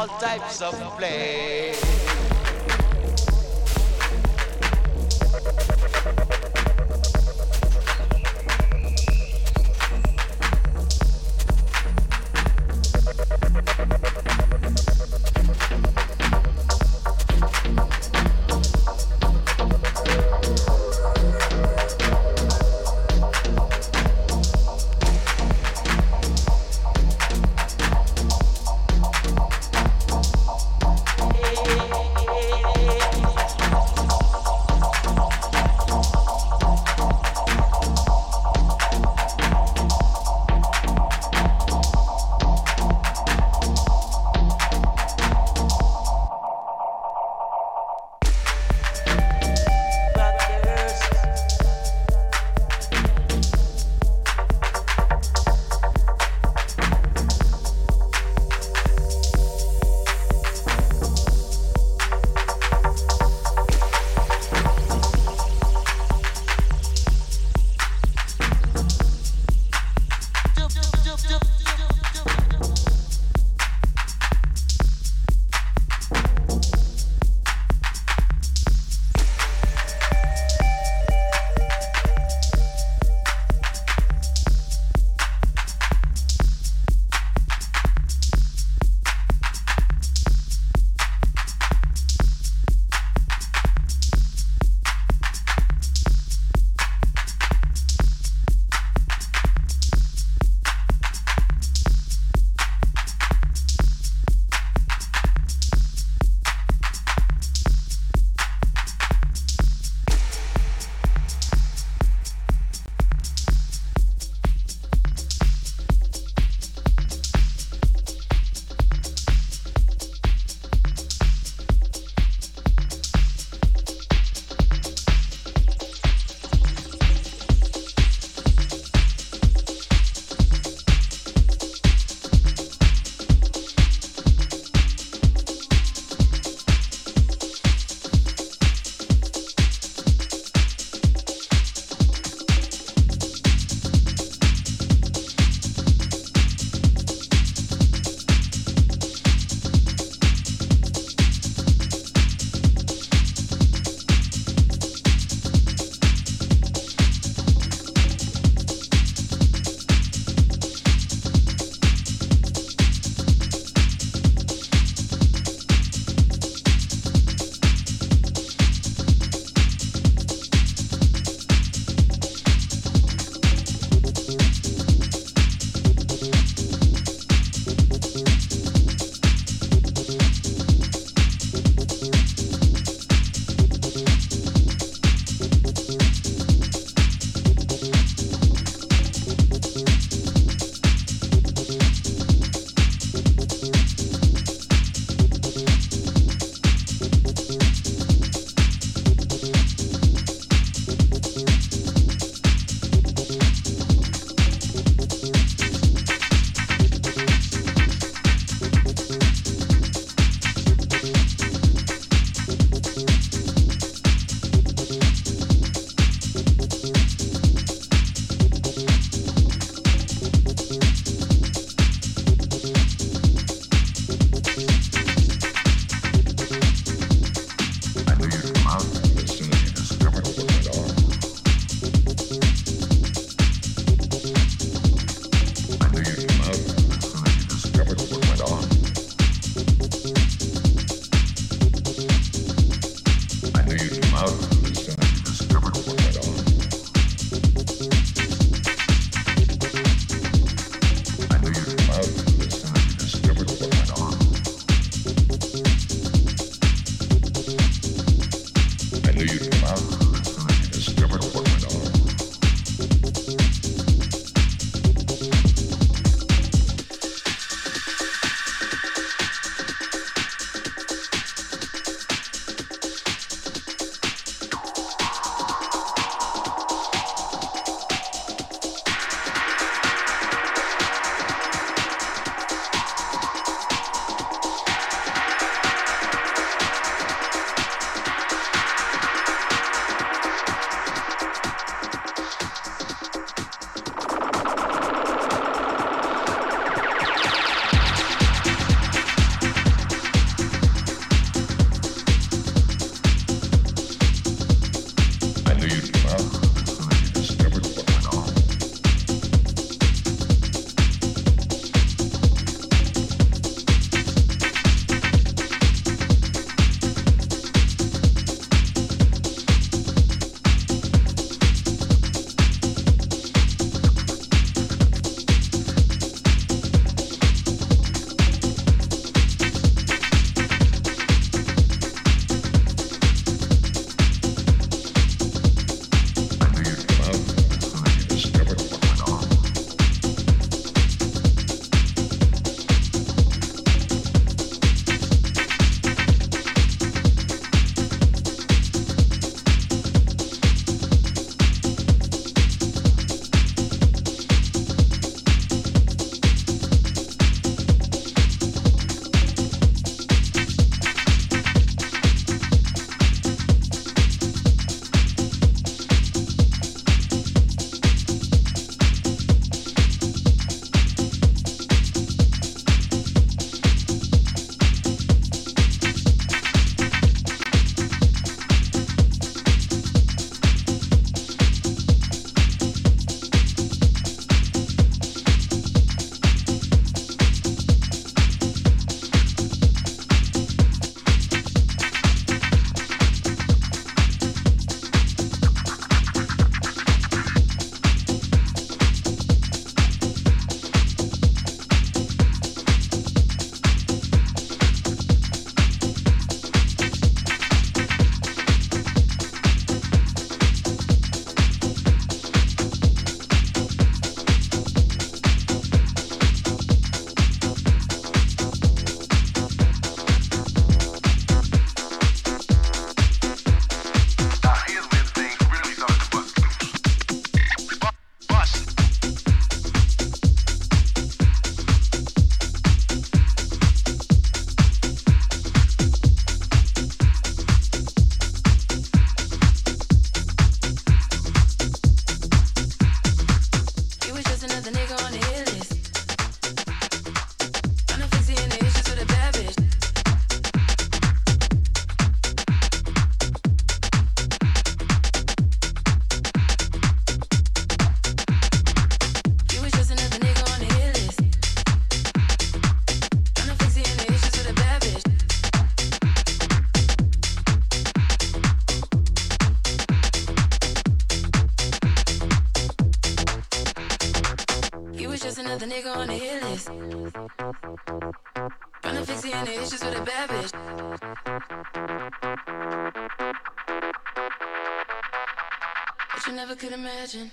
all types of play. Bitch. But you never could imagine.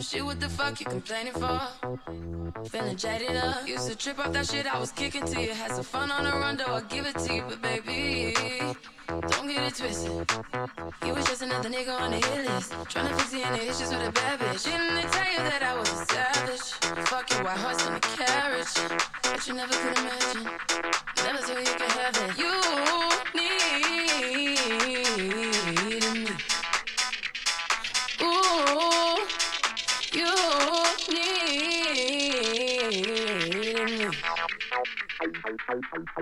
Shit, what the fuck you complaining for? Feeling jaded up. Used to trip off that shit I was kicking to you. Had some fun on the run, though I give it to you. But baby, get it twisted. Was just another nigga on the hit list. Trying to fix the inner issues with a bad bitch. Didn't they tell you that I was a savage? Fuck your white horse on a carriage. But you never could imagine. Never thought you could have it. You need me. Ooh, you need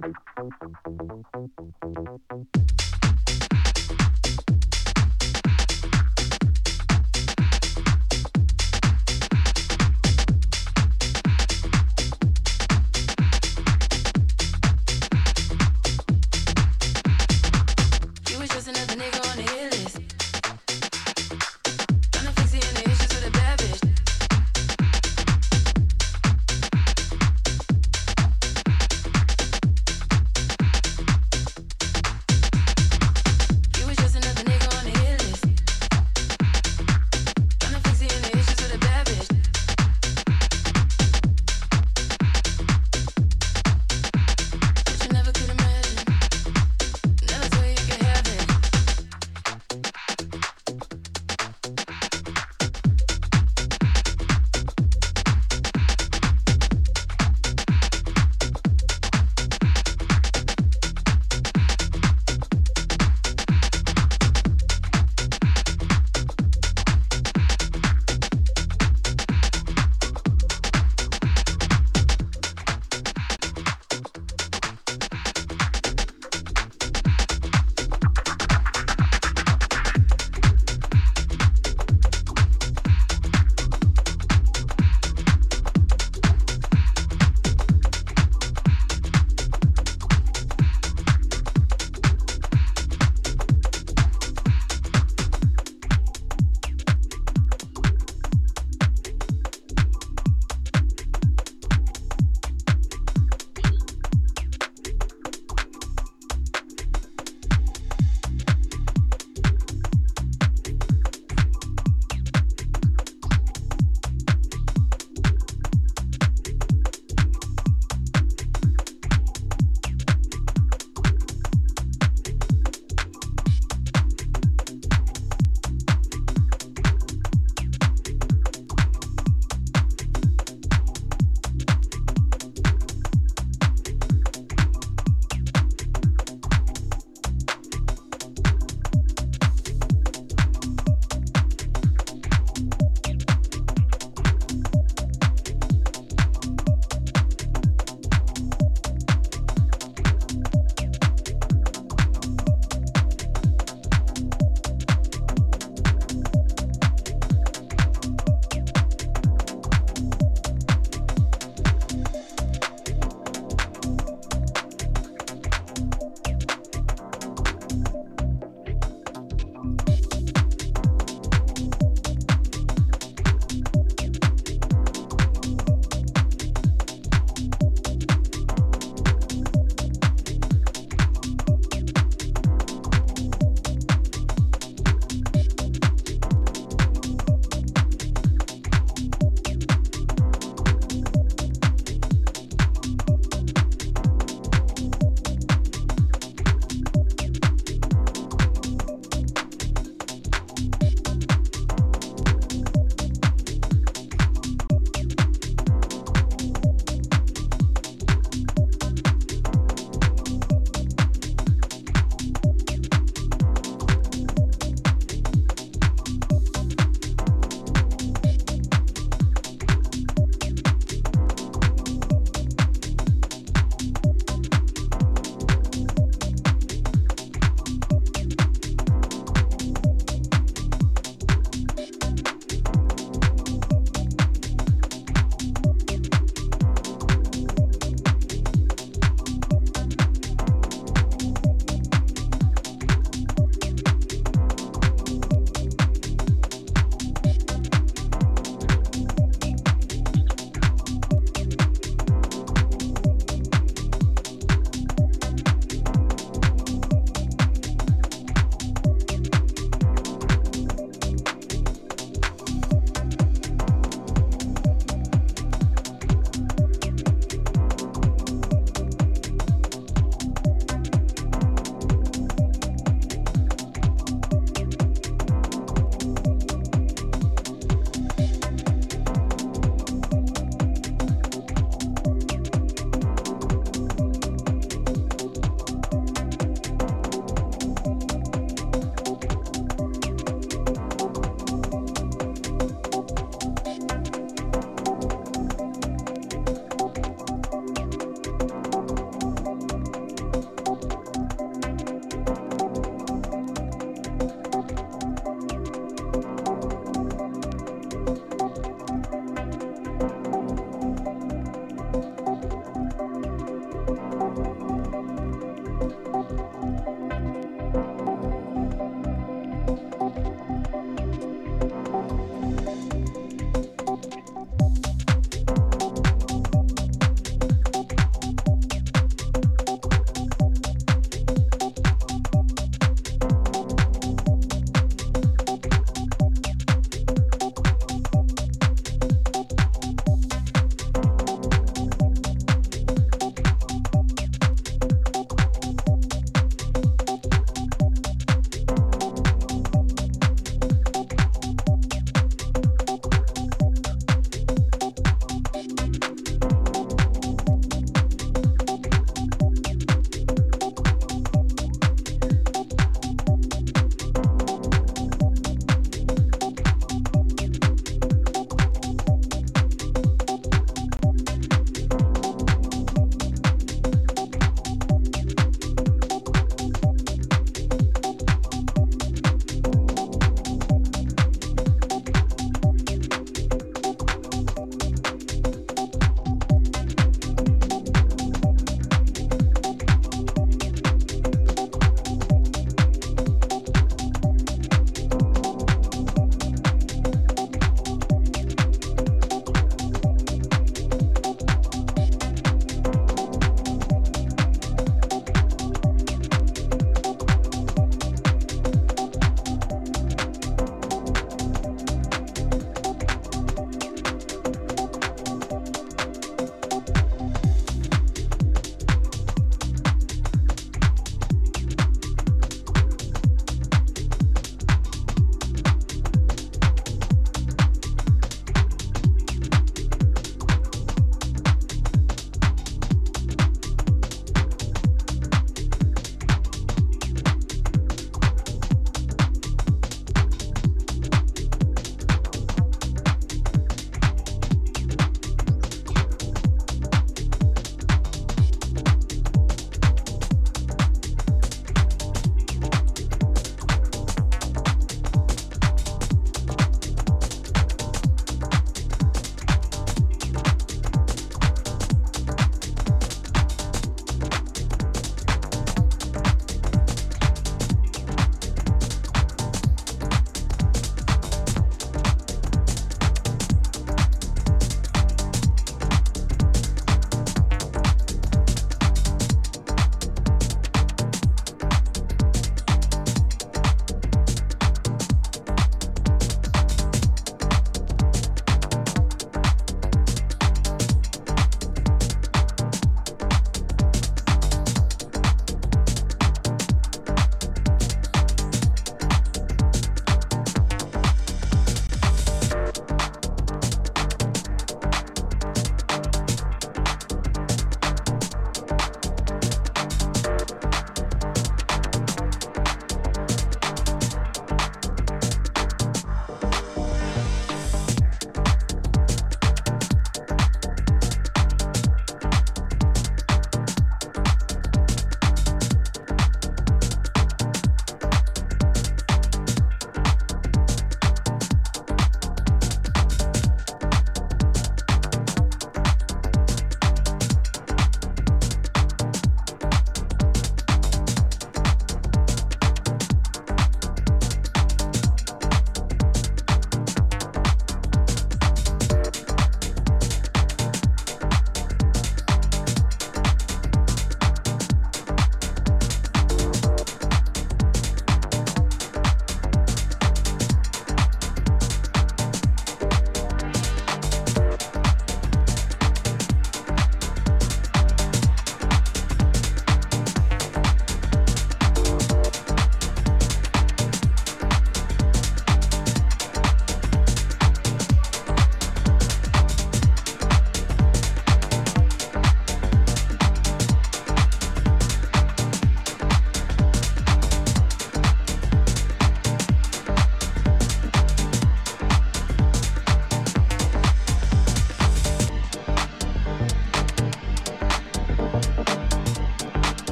me.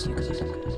谢谢谢谢。